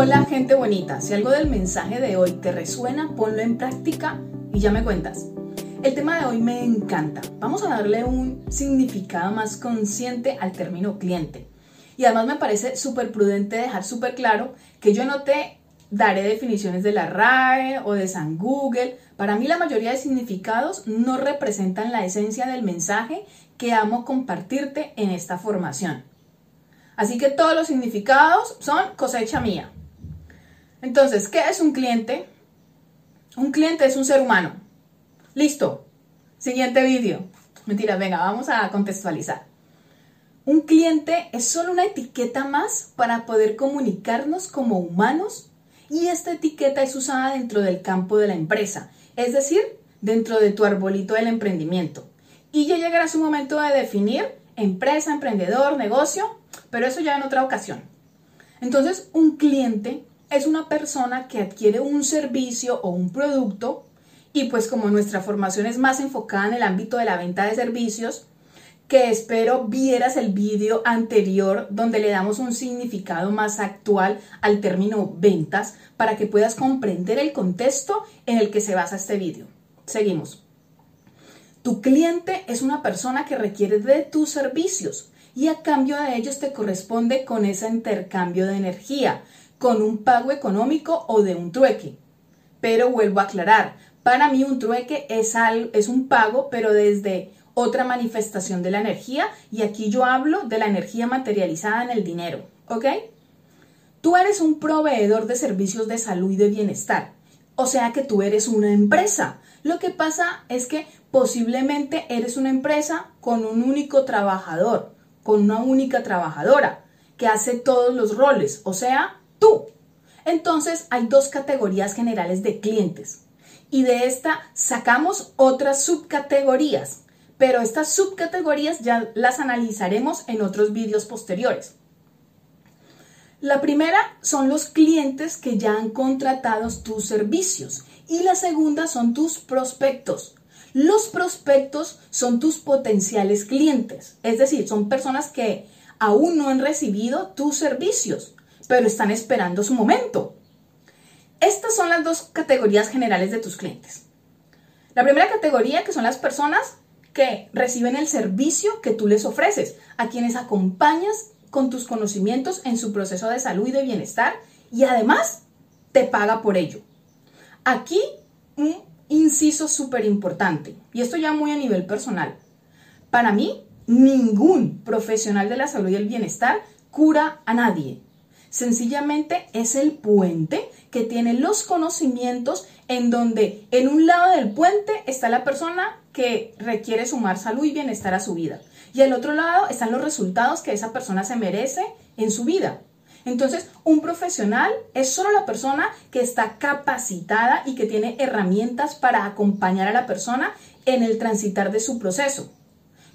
Hola gente bonita, si algo del mensaje de hoy te resuena, ponlo en práctica y ya me cuentas. El tema de hoy me encanta. Vamos a darle un significado más consciente al término cliente. Y además me parece súper prudente dejar súper claro que yo no te daré definiciones de la RAE o de San Google. Para mí la mayoría de significados no representan la esencia del mensaje que amo compartirte en esta formación. Así que todos los significados son cosecha mía. Entonces, ¿qué es un cliente? Un cliente es un ser humano. Listo. Siguiente vídeo. Mentira, venga, vamos a contextualizar. Un cliente es solo una etiqueta más para poder comunicarnos como humanos y esta etiqueta es usada dentro del campo de la empresa, es decir, dentro de tu arbolito del emprendimiento. Y ya llegará su momento de definir empresa, emprendedor, negocio pero eso ya en otra ocasión. Entonces, un cliente es una persona que adquiere un servicio o un producto y pues como nuestra formación es más enfocada en el ámbito de la venta de servicios, que espero vieras el vídeo anterior donde le damos un significado más actual al término ventas para que puedas comprender el contexto en el que se basa este vídeo. Seguimos. Tu cliente es una persona que requiere de tus servicios y a cambio de ellos te corresponde con ese intercambio de energía, con un pago económico o de un trueque. Pero vuelvo a aclarar, para mí un trueque es, es un pago, pero desde otra manifestación de la energía y aquí yo hablo de la energía materializada en el dinero, ¿ok? Tú eres un proveedor de servicios de salud y de bienestar, o sea que tú eres una empresa. Lo que pasa es que posiblemente eres una empresa con un único trabajador, con una única trabajadora que hace todos los roles, o sea, tú. Entonces hay dos categorías generales de clientes y de esta sacamos otras subcategorías, pero estas subcategorías ya las analizaremos en otros vídeos posteriores. La primera son los clientes que ya han contratado tus servicios y la segunda son tus prospectos. Los prospectos son tus potenciales clientes, es decir, son personas que aún no han recibido tus servicios, pero están esperando su momento. Estas son las dos categorías generales de tus clientes. La primera categoría, que son las personas que reciben el servicio que tú les ofreces, a quienes acompañas con tus conocimientos en su proceso de salud y de bienestar y además te paga por ello. Aquí un inciso súper importante, y esto ya muy a nivel personal. Para mí, ningún profesional de la salud y el bienestar cura a nadie. Sencillamente es el puente que tiene los conocimientos en donde en un lado del puente está la persona que requiere sumar salud y bienestar a su vida. Y al otro lado están los resultados que esa persona se merece en su vida. Entonces, un profesional es solo la persona que está capacitada y que tiene herramientas para acompañar a la persona en el transitar de su proceso.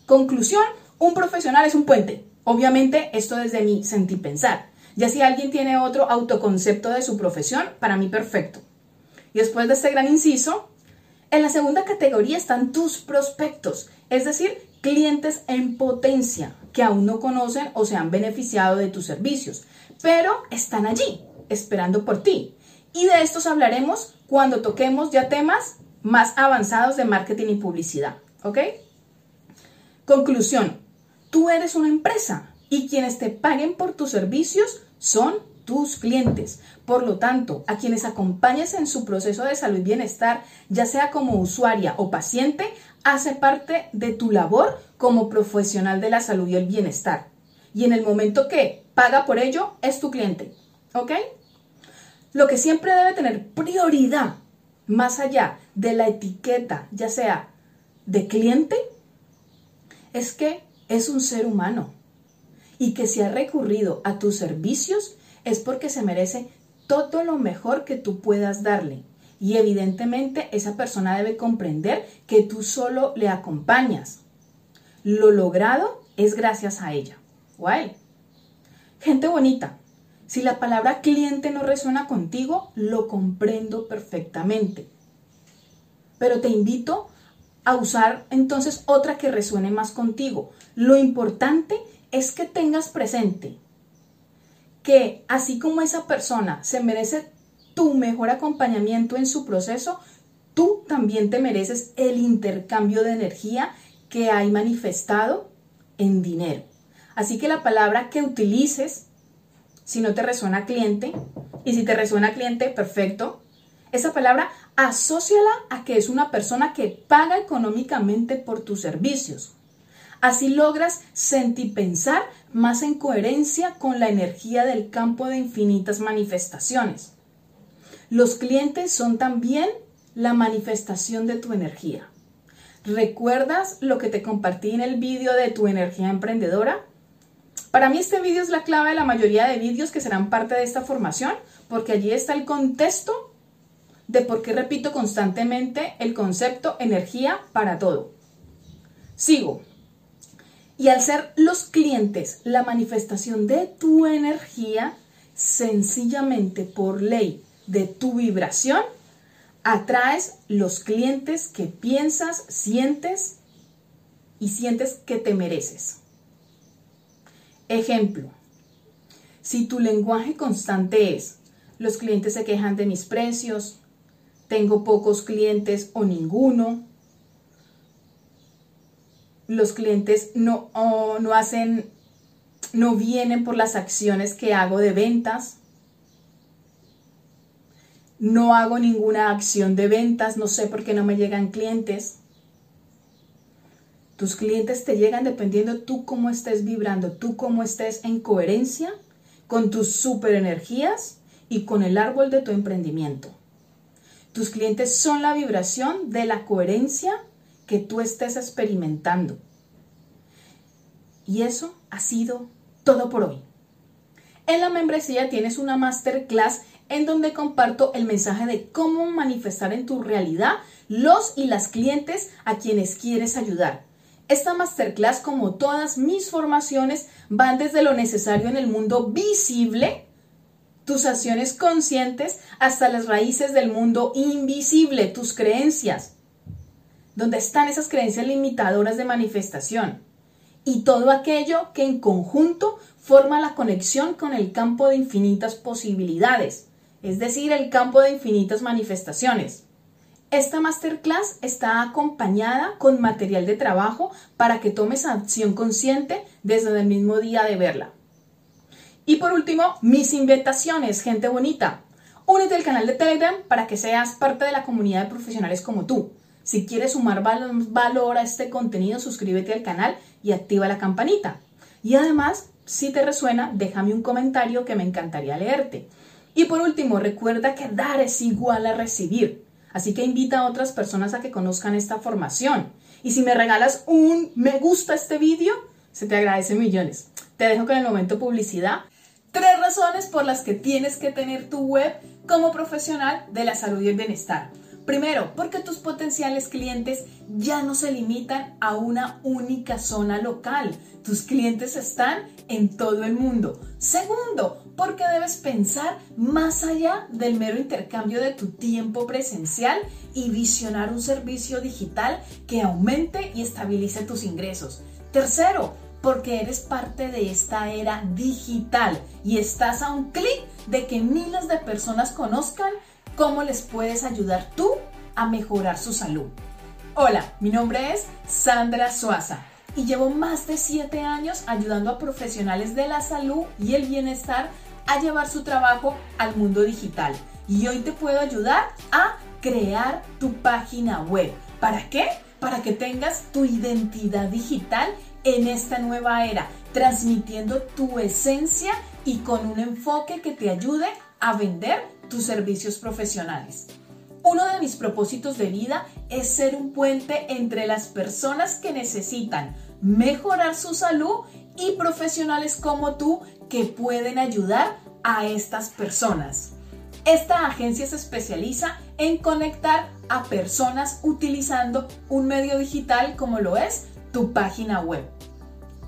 Conclusión, un profesional es un puente. Obviamente, esto desde mi sentir pensar. Ya si alguien tiene otro autoconcepto de su profesión, para mí perfecto. Y después de este gran inciso, en la segunda categoría están tus prospectos, es decir, clientes en potencia que aún no conocen o se han beneficiado de tus servicios pero están allí, esperando por ti. Y de estos hablaremos cuando toquemos ya temas más avanzados de marketing y publicidad. ¿Ok? Conclusión, tú eres una empresa y quienes te paguen por tus servicios son tus clientes. Por lo tanto, a quienes acompañes en su proceso de salud y bienestar, ya sea como usuaria o paciente, hace parte de tu labor como profesional de la salud y el bienestar. Y en el momento que paga por ello es tu cliente. ¿Ok? Lo que siempre debe tener prioridad, más allá de la etiqueta, ya sea de cliente, es que es un ser humano y que si ha recurrido a tus servicios es porque se merece todo lo mejor que tú puedas darle. Y evidentemente esa persona debe comprender que tú solo le acompañas. Lo logrado es gracias a ella o a él. Gente bonita, si la palabra cliente no resuena contigo, lo comprendo perfectamente. Pero te invito a usar entonces otra que resuene más contigo. Lo importante es que tengas presente que así como esa persona se merece tu mejor acompañamiento en su proceso, tú también te mereces el intercambio de energía que hay manifestado en dinero. Así que la palabra que utilices, si no te resuena cliente, y si te resuena cliente, perfecto, esa palabra asóciala a que es una persona que paga económicamente por tus servicios. Así logras sentir pensar más en coherencia con la energía del campo de infinitas manifestaciones. Los clientes son también la manifestación de tu energía. ¿Recuerdas lo que te compartí en el vídeo de tu energía emprendedora? Para mí este vídeo es la clave de la mayoría de vídeos que serán parte de esta formación, porque allí está el contexto de por qué repito constantemente el concepto energía para todo. Sigo. Y al ser los clientes la manifestación de tu energía, sencillamente por ley de tu vibración, atraes los clientes que piensas, sientes y sientes que te mereces. Ejemplo, si tu lenguaje constante es, los clientes se quejan de mis precios, tengo pocos clientes o ninguno, los clientes no, no hacen, no vienen por las acciones que hago de ventas. No hago ninguna acción de ventas, no sé por qué no me llegan clientes. Tus clientes te llegan dependiendo tú cómo estés vibrando, tú cómo estés en coherencia con tus super energías y con el árbol de tu emprendimiento. Tus clientes son la vibración de la coherencia que tú estés experimentando. Y eso ha sido todo por hoy. En la membresía tienes una masterclass en donde comparto el mensaje de cómo manifestar en tu realidad los y las clientes a quienes quieres ayudar. Esta masterclass, como todas mis formaciones, van desde lo necesario en el mundo visible, tus acciones conscientes, hasta las raíces del mundo invisible, tus creencias, donde están esas creencias limitadoras de manifestación y todo aquello que en conjunto forma la conexión con el campo de infinitas posibilidades, es decir, el campo de infinitas manifestaciones. Esta masterclass está acompañada con material de trabajo para que tomes acción consciente desde el mismo día de verla. Y por último, mis invitaciones, gente bonita. Únete al canal de Telegram para que seas parte de la comunidad de profesionales como tú. Si quieres sumar valor a este contenido, suscríbete al canal y activa la campanita. Y además, si te resuena, déjame un comentario que me encantaría leerte. Y por último, recuerda que dar es igual a recibir. Así que invita a otras personas a que conozcan esta formación. Y si me regalas un me gusta este vídeo, se te agradece millones. Te dejo con el momento publicidad. Tres razones por las que tienes que tener tu web como profesional de la salud y el bienestar. Primero, porque tus potenciales clientes ya no se limitan a una única zona local. Tus clientes están en todo el mundo. Segundo, porque debes pensar más allá del mero intercambio de tu tiempo presencial y visionar un servicio digital que aumente y estabilice tus ingresos. Tercero, porque eres parte de esta era digital y estás a un clic de que miles de personas conozcan cómo les puedes ayudar tú a mejorar su salud. Hola, mi nombre es Sandra Suaza y llevo más de 7 años ayudando a profesionales de la salud y el bienestar a llevar su trabajo al mundo digital. Y hoy te puedo ayudar a crear tu página web. ¿Para qué? Para que tengas tu identidad digital en esta nueva era, transmitiendo tu esencia y con un enfoque que te ayude a vender tus servicios profesionales. Uno de mis propósitos de vida es ser un puente entre las personas que necesitan mejorar su salud y profesionales como tú que pueden ayudar a estas personas. Esta agencia se especializa en conectar a personas utilizando un medio digital como lo es tu página web.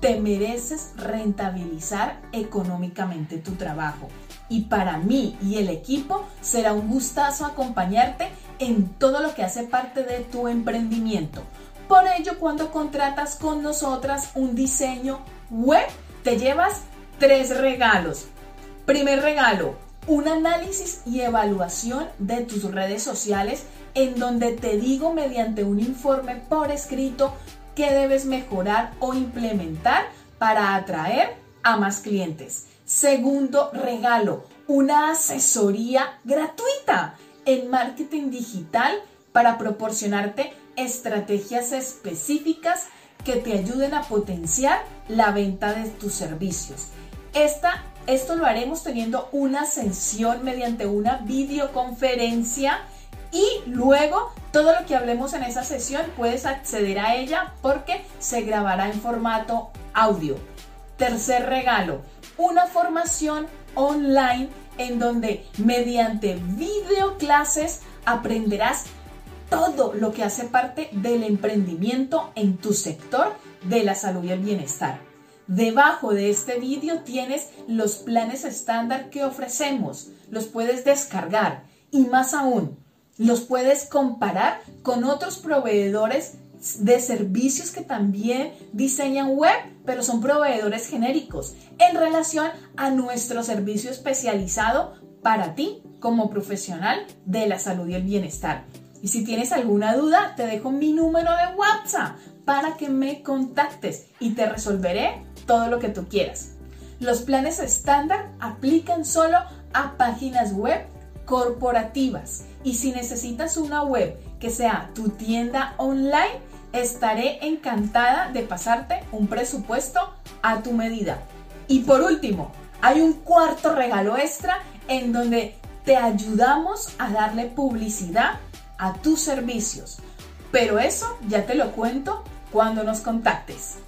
Te mereces rentabilizar económicamente tu trabajo y para mí y el equipo será un gustazo acompañarte en todo lo que hace parte de tu emprendimiento. Por ello, cuando contratas con nosotras un diseño web, te llevas tres regalos. Primer regalo, un análisis y evaluación de tus redes sociales en donde te digo mediante un informe por escrito qué debes mejorar o implementar para atraer a más clientes. Segundo regalo, una asesoría gratuita en marketing digital para proporcionarte estrategias específicas que te ayuden a potenciar la venta de tus servicios. Esta, esto lo haremos teniendo una sesión mediante una videoconferencia y luego todo lo que hablemos en esa sesión puedes acceder a ella porque se grabará en formato audio. Tercer regalo, una formación online en donde mediante videoclases aprenderás todo lo que hace parte del emprendimiento en tu sector de la salud y el bienestar. Debajo de este vídeo tienes los planes estándar que ofrecemos. Los puedes descargar y más aún, los puedes comparar con otros proveedores de servicios que también diseñan web, pero son proveedores genéricos en relación a nuestro servicio especializado para ti como profesional de la salud y el bienestar. Y si tienes alguna duda, te dejo mi número de WhatsApp para que me contactes y te resolveré todo lo que tú quieras. Los planes estándar aplican solo a páginas web corporativas y si necesitas una web que sea tu tienda online, estaré encantada de pasarte un presupuesto a tu medida. Y por último, hay un cuarto regalo extra en donde te ayudamos a darle publicidad a tus servicios. Pero eso ya te lo cuento cuando nos contactes.